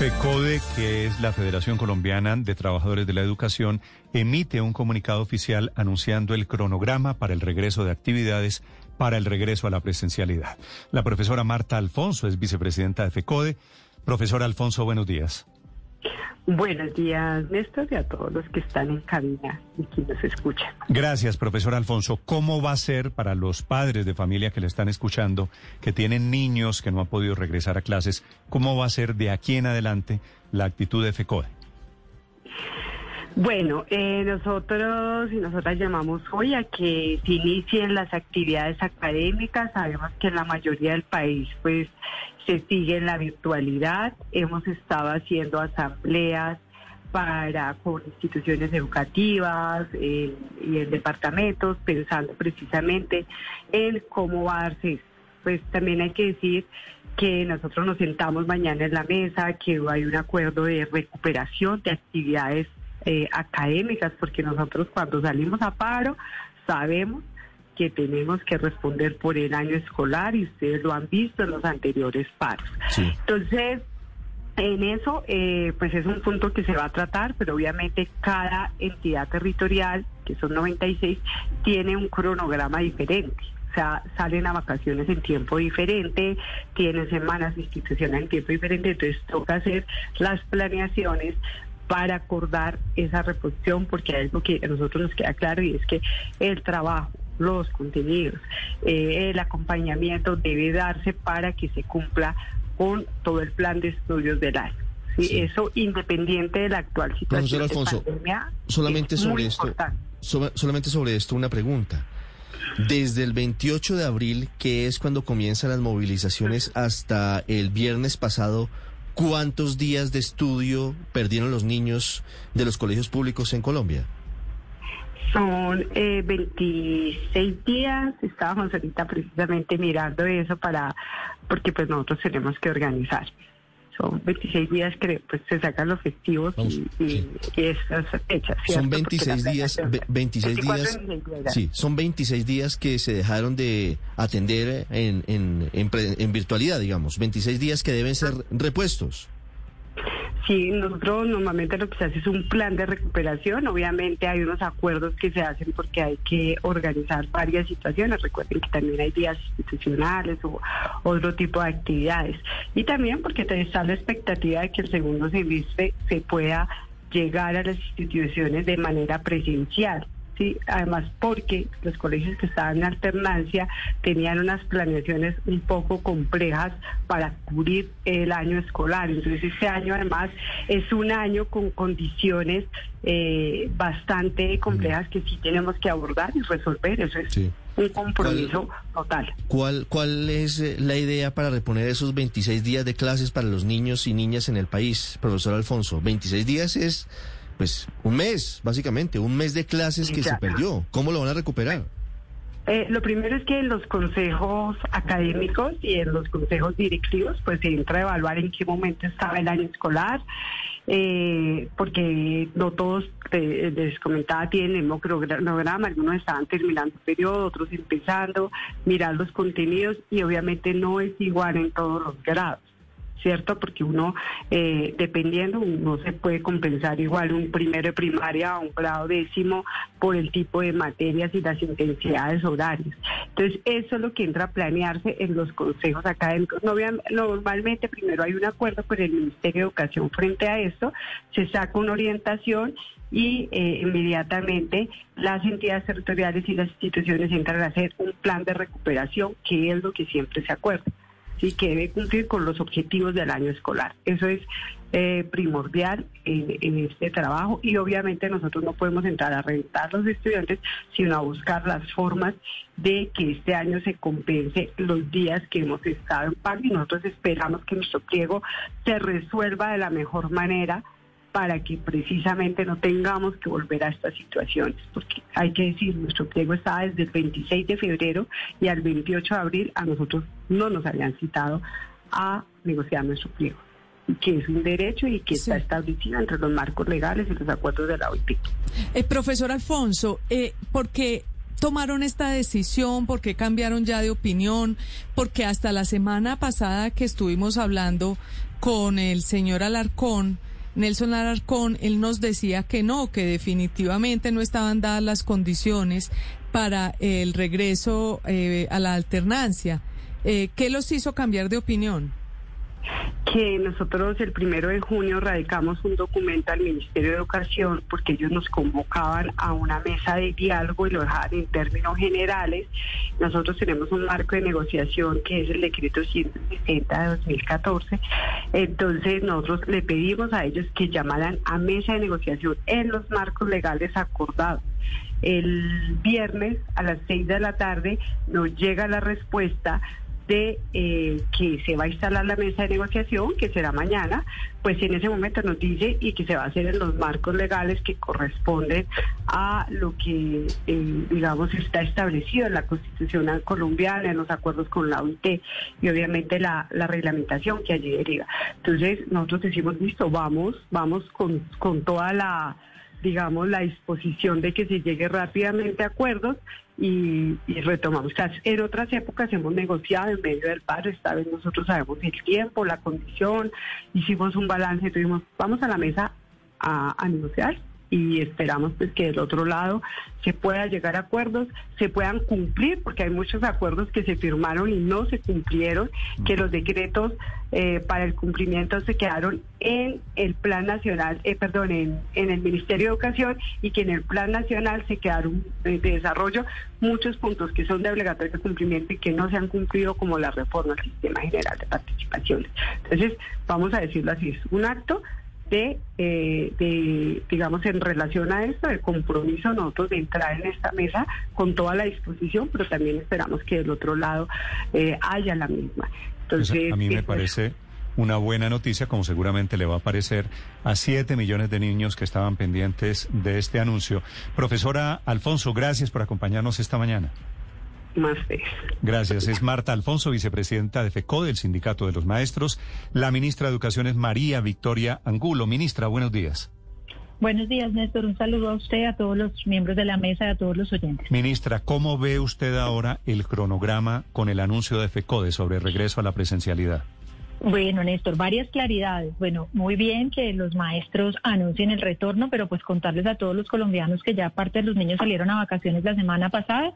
FECODE, que es la Federación Colombiana de Trabajadores de la Educación, emite un comunicado oficial anunciando el cronograma para el regreso de actividades para el regreso a la presencialidad. La profesora Marta Alfonso es vicepresidenta de FECODE. Profesora Alfonso, buenos días. Buenos días, Néstor, y a todos los que están en cabina y que nos escuchan. Gracias, profesor Alfonso. ¿Cómo va a ser para los padres de familia que le están escuchando, que tienen niños que no han podido regresar a clases, cómo va a ser de aquí en adelante la actitud de FECODE? Bueno, eh, nosotros y nosotras llamamos hoy a que se inicien las actividades académicas. Sabemos que en la mayoría del país, pues, se sigue en la virtualidad. Hemos estado haciendo asambleas para con instituciones educativas y en departamentos, pensando precisamente en cómo va a darse Pues también hay que decir que nosotros nos sentamos mañana en la mesa, que hay un acuerdo de recuperación de actividades eh, académicas, porque nosotros cuando salimos a paro sabemos que tenemos que responder por el año escolar y ustedes lo han visto en los anteriores paros. Entonces, en eso, eh, pues es un punto que se va a tratar, pero obviamente cada entidad territorial, que son 96, tiene un cronograma diferente. O sea, salen a vacaciones en tiempo diferente, tienen semanas de institución en tiempo diferente, entonces toca hacer las planeaciones para acordar esa reposición, porque hay algo que a nosotros nos queda claro y es que el trabajo, los contenidos, eh, el acompañamiento debe darse para que se cumpla con todo el plan de estudios del año. ¿sí? Eso independiente de la actual situación Alfonso, de pandemia. Solamente sobre esto, solamente sobre esto una pregunta. Desde el 28 de abril, que es cuando comienzan las movilizaciones, hasta el viernes pasado, ¿Cuántos días de estudio perdieron los niños de los colegios públicos en Colombia? Son eh, 26 días, estábamos ahorita precisamente mirando eso para, porque pues nosotros tenemos que organizar son 26 días que pues, se sacan los festivos y, esas fechas. Son 26 días, 26 días, sí, son 26 días que se dejaron de atender en, en, en virtualidad, digamos, 26 días que deben ser repuestos. Sí, nosotros normalmente lo que se hace es un plan de recuperación. Obviamente hay unos acuerdos que se hacen porque hay que organizar varias situaciones. Recuerden que también hay días institucionales o otro tipo de actividades. Y también porque está la expectativa de que el segundo semestre se pueda llegar a las instituciones de manera presencial además porque los colegios que estaban en alternancia tenían unas planeaciones un poco complejas para cubrir el año escolar. Entonces este año además es un año con condiciones eh, bastante complejas que sí tenemos que abordar y resolver. Eso es un compromiso total. ¿Cuál, ¿Cuál es eh, la idea para reponer esos 26 días de clases para los niños y niñas en el país, profesor Alfonso? 26 días es pues un mes, básicamente, un mes de clases que se perdió. ¿Cómo lo van a recuperar? Eh, lo primero es que en los consejos académicos y en los consejos directivos, pues se entra a evaluar en qué momento estaba el año escolar, eh, porque no todos, eh, les comentaba, tienen el cronograma, algunos estaban terminando el periodo, otros empezando, mirar los contenidos y obviamente no es igual en todos los grados. ¿Cierto? Porque uno, eh, dependiendo, uno se puede compensar igual un primero de primaria a un grado décimo por el tipo de materias y las intensidades horarias. Entonces, eso es lo que entra a planearse en los consejos académicos. normalmente, primero hay un acuerdo con el Ministerio de Educación frente a esto, se saca una orientación y eh, inmediatamente las entidades territoriales y las instituciones entran a hacer un plan de recuperación, que es lo que siempre se acuerda y que debe cumplir con los objetivos del año escolar. Eso es eh, primordial en, este trabajo y obviamente nosotros no podemos entrar a rentar los estudiantes, sino a buscar las formas de que este año se compense los días que hemos estado en paro y nosotros esperamos que nuestro pliego se resuelva de la mejor manera para que precisamente no tengamos que volver a estas situaciones, porque hay que decir, nuestro pliego está desde el 26 de febrero y al 28 de abril a nosotros no nos habían citado a negociar nuestro pliego, que es un derecho y que está establecido entre los marcos legales y los acuerdos de la OIT. Eh, profesor Alfonso, eh, porque tomaron esta decisión? ¿Por qué cambiaron ya de opinión? Porque hasta la semana pasada que estuvimos hablando con el señor Alarcón, Nelson Alarcón, él nos decía que no, que definitivamente no estaban dadas las condiciones para el regreso eh, a la alternancia. Eh, ¿Qué los hizo cambiar de opinión? Que nosotros el primero de junio radicamos un documento al Ministerio de Educación porque ellos nos convocaban a una mesa de diálogo y lo dejaban en términos generales. Nosotros tenemos un marco de negociación que es el decreto 160 de 2014. Entonces nosotros le pedimos a ellos que llamaran a mesa de negociación en los marcos legales acordados. El viernes a las 6 de la tarde nos llega la respuesta de eh, que se va a instalar la mesa de negociación, que será mañana, pues en ese momento nos dice y que se va a hacer en los marcos legales que corresponden a lo que, eh, digamos, está establecido en la Constitución colombiana, en los acuerdos con la OIT y obviamente la, la reglamentación que allí deriva. Entonces, nosotros decimos, listo, vamos, vamos con, con toda la digamos, la disposición de que se llegue rápidamente a acuerdos y, retomamos. En otras épocas hemos negociado en medio del paro, esta vez nosotros sabemos el tiempo, la condición, hicimos un balance, tuvimos, vamos a la mesa a, a negociar y esperamos pues que del otro lado se pueda llegar a acuerdos, se puedan cumplir, porque hay muchos acuerdos que se firmaron y no se cumplieron, que los decretos eh, para el cumplimiento se quedaron en el Plan Nacional, eh, perdón, en, en, el Ministerio de Educación y que en el Plan Nacional se quedaron de, desarrollo muchos puntos que son de obligatorio cumplimiento y que no se han cumplido como la reforma al Sistema General de Participaciones. Entonces, vamos a decirlo así, es un acto de, eh, de, digamos, en relación a esto, el compromiso nosotros de entrar en esta mesa con toda la disposición, pero también esperamos que del otro lado eh, haya la misma. Entonces, a mí me parece una buena noticia, como seguramente le va a parecer a siete millones de niños que estaban pendientes de este anuncio. Profesora Alfonso, gracias por acompañarnos esta mañana más Gracias. Es Marta Alfonso, vicepresidenta de FECO, del Sindicato de los Maestros. La ministra de Educación es María Victoria Angulo. Ministra, buenos días. Buenos días, Néstor. Un saludo a usted, a todos los miembros de la mesa y a todos los oyentes. Ministra, ¿cómo ve usted ahora el cronograma con el anuncio de FECODE sobre regreso a la presencialidad? Bueno, Néstor, varias claridades. Bueno, muy bien que los maestros anuncien el retorno, pero pues contarles a todos los colombianos que ya parte de los niños salieron a vacaciones la semana pasada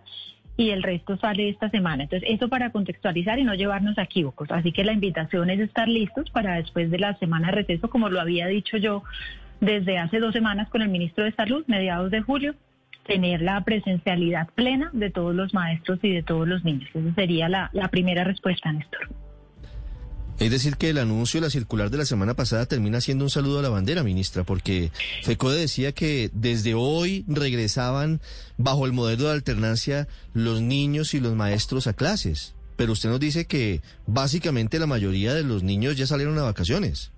y el resto sale esta semana. Entonces, eso para contextualizar y no llevarnos a equívocos. Así que la invitación es estar listos para después de la semana de receso, como lo había dicho yo desde hace dos semanas con el ministro de Salud, mediados de julio, tener la presencialidad plena de todos los maestros y de todos los niños. Esa sería la, primera respuesta, Néstor. Es decir, que el anuncio de la circular de la semana pasada termina siendo un saludo a la bandera, ministra, porque FECODE decía que desde hoy regresaban bajo el modelo de alternancia los niños y los maestros a clases. Pero usted nos dice que básicamente la mayoría de los niños ya salieron a vacaciones.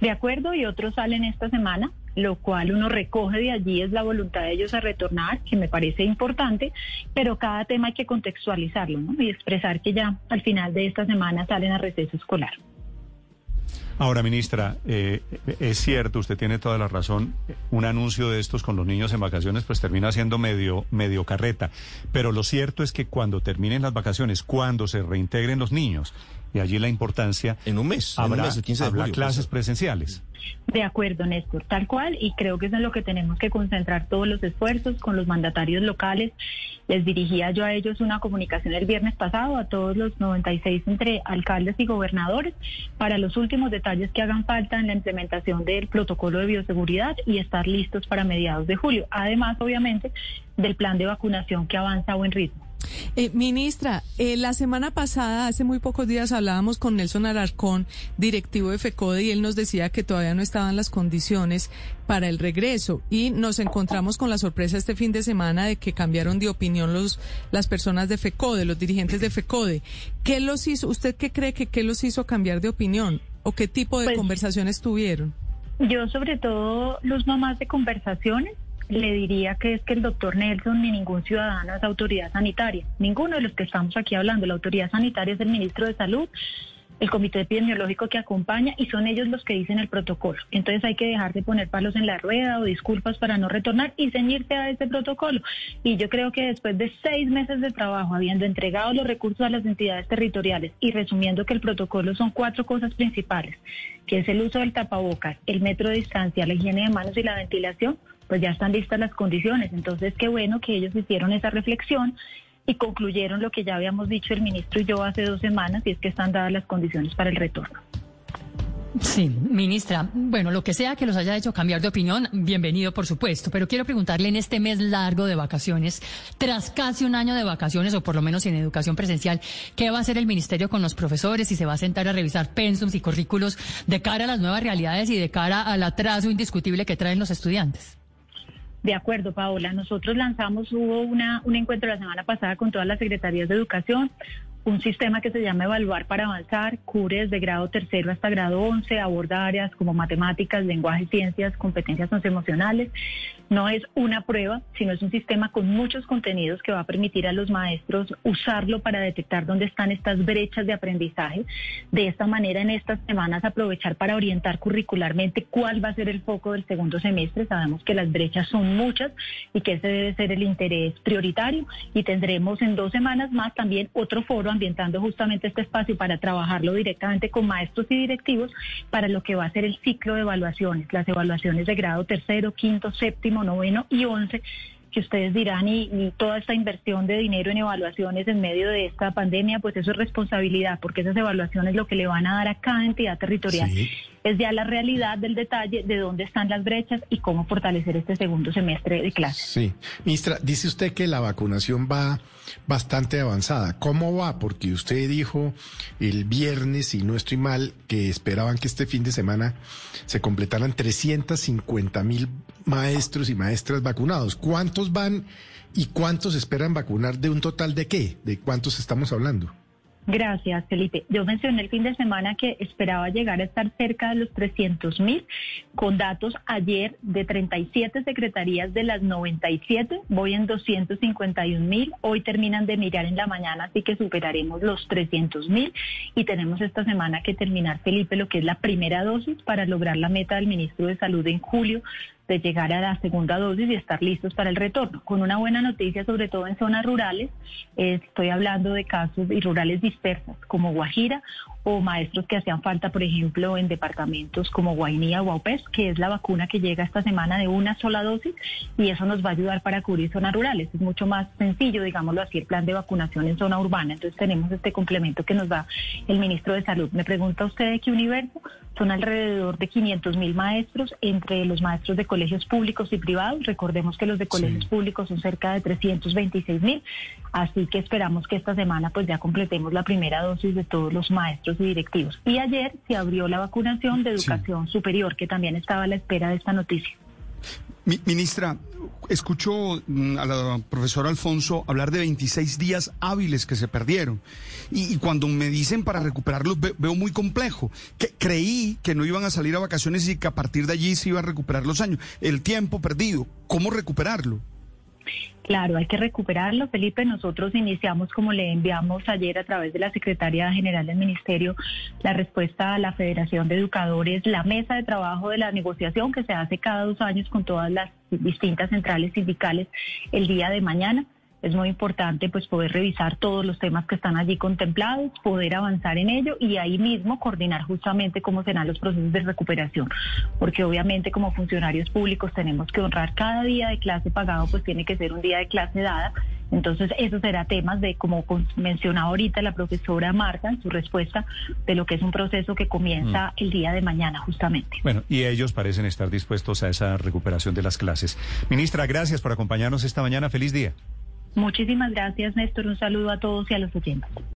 De acuerdo, y otros salen esta semana lo cual uno recoge de allí es la voluntad de ellos a retornar, que me parece importante, pero cada tema hay que contextualizarlo ¿no? y expresar que ya al final de esta semana salen a receso escolar. Ahora, ministra, eh, es cierto, usted tiene toda la razón, un anuncio de estos con los niños en vacaciones pues termina siendo medio, medio carreta, pero lo cierto es que cuando terminen las vacaciones, cuando se reintegren los niños, y allí la importancia... En un mes, habrá, en un mes, el 15 de julio, clases presenciales. De acuerdo, Néstor, tal cual, y creo que es en lo que tenemos que concentrar todos los esfuerzos con los mandatarios locales. Les dirigía yo a ellos una comunicación el viernes pasado a todos los 96 entre alcaldes y gobernadores para los últimos detalles que hagan falta en la implementación del protocolo de bioseguridad y estar listos para mediados de julio. Además, obviamente, del plan de vacunación que avanza a buen ritmo. Eh, ministra, eh, la semana pasada, hace muy pocos días, hablábamos con Nelson Alarcón, directivo de FECODE, y él nos decía que todavía no estaban las condiciones para el regreso. Y nos encontramos con la sorpresa este fin de semana de que cambiaron de opinión los, las personas de FECODE, los dirigentes de FECODE. ¿Qué los hizo, usted qué cree que qué los hizo cambiar de opinión? ¿O qué tipo de pues, conversaciones tuvieron? Yo, sobre todo, los mamás de conversaciones le diría que es que el doctor Nelson ni ningún ciudadano es autoridad sanitaria. Ninguno de los que estamos aquí hablando. La autoridad sanitaria es el ministro de Salud el comité epidemiológico que acompaña y son ellos los que dicen el protocolo. Entonces hay que dejar de poner palos en la rueda o disculpas para no retornar y ceñirse a ese protocolo. Y yo creo que después de seis meses de trabajo, habiendo entregado los recursos a las entidades territoriales y resumiendo que el protocolo son cuatro cosas principales, que es el uso del tapabocas, el metro de distancia, la higiene de manos y la ventilación, pues ya están listas las condiciones. Entonces, qué bueno que ellos hicieron esa reflexión y concluyeron lo que ya habíamos dicho el ministro y yo hace dos semanas, y es que están dadas las condiciones para el retorno. Sí, ministra, bueno, lo que sea que los haya hecho cambiar de opinión, bienvenido, por supuesto, pero quiero preguntarle en este mes largo de vacaciones, tras casi un año de vacaciones, o por lo menos en educación presencial, ¿qué va a hacer el ministerio con los profesores? y se va a sentar a revisar pensums y currículos de cara a las nuevas realidades y de cara al atraso indiscutible que traen los estudiantes. De acuerdo, Paola. Nosotros lanzamos, hubo una, un encuentro la semana pasada con todas las secretarías de educación, un sistema que se llama Evaluar para Avanzar, cubre desde grado tercero hasta grado once, aborda áreas como matemáticas, lenguaje, ciencias, competencias socioemocionales. No es una prueba, sino es un sistema con muchos contenidos que va a permitir a los maestros usarlo para detectar dónde están estas brechas de aprendizaje. De esta manera, en estas semanas, aprovechar para orientar curricularmente cuál va a ser el foco del segundo semestre. Sabemos que las brechas son muchas y que ese debe ser el interés prioritario. Y tendremos en dos semanas más también otro foro ambientando justamente este espacio para trabajarlo directamente con maestros y directivos para lo que va a ser el ciclo de evaluaciones, las evaluaciones de grado tercero, quinto, séptimo, noveno y once que ustedes dirán y, toda esta inversión de dinero en evaluaciones en medio de esta pandemia, pues eso es responsabilidad, porque esas evaluaciones lo que le van a dar a cada entidad territorial es ya la realidad del detalle de dónde están las brechas y cómo fortalecer este segundo semestre de clases. Sí, ministra, dice usted que la vacunación va bastante avanzada. ¿Cómo va? Porque usted dijo el viernes, si no estoy mal, que esperaban que este fin de semana se completaran 350 mil maestros y maestras vacunados. ¿Cuántos van y cuántos esperan vacunar de un total de qué? ¿De cuántos estamos hablando? Gracias, Felipe. Yo mencioné el fin de semana que esperaba llegar a estar cerca de los 300 mil, con datos ayer de 37 secretarías de las 97, voy en 251 mil, hoy terminan de mirar en la mañana, así que superaremos los 300 mil y tenemos esta semana que terminar, Felipe, lo que es la primera dosis para lograr la meta del ministro de Salud en julio de llegar a la segunda dosis y estar listos para el retorno. Con una buena noticia, sobre todo en zonas rurales, estoy hablando de casos y rurales dispersas como Guajira o maestros que hacían falta, por ejemplo, en departamentos como Guainía o Aupés, que es la vacuna que llega esta semana de una sola dosis y eso nos va a ayudar para cubrir zonas rurales. Es mucho más sencillo, digámoslo así, el plan de vacunación en zona urbana. Entonces tenemos este complemento que nos da el ministro de Salud. Me pregunta usted de qué universo. Son alrededor de 500 mil maestros entre los maestros de colegios públicos y privados. Recordemos que los de colegios públicos son cerca de 326 mil. Así que esperamos que esta semana pues ya completemos la primera dosis de todos los maestros y directivos. Y ayer se abrió la vacunación de educación superior, que también estaba a la espera de esta noticia. Ministra, escucho mm, a la profesora Alfonso hablar de 26 días hábiles que se perdieron. Y, cuando me dicen para recuperarlos veo muy complejo. Creí que no iban a salir a vacaciones y que a partir de allí se iba a recuperar los años. El tiempo perdido, ¿cómo recuperarlo? Claro, hay que recuperarlo, Felipe. Nosotros iniciamos, como le enviamos ayer a través de la Secretaría General del Ministerio, la respuesta a la Federación de Educadores, la mesa de trabajo de la negociación que se hace cada dos años con todas las distintas centrales sindicales el día de mañana es muy importante pues poder revisar todos los temas que están allí contemplados, poder avanzar en ello y ahí mismo coordinar justamente cómo serán los procesos de recuperación, porque obviamente como funcionarios públicos tenemos que honrar cada día de clase pagado, pues tiene que ser un día de clase dada. Entonces, eso será temas de, como mencionaba ahorita la profesora Marta en su respuesta, de lo que es un proceso que comienza mm. el día de mañana, justamente. Bueno, y ellos parecen estar dispuestos a esa recuperación de las clases. Ministra, gracias por acompañarnos esta mañana. Feliz día. Muchísimas gracias, Néstor. Un saludo a todos y a los oyentes.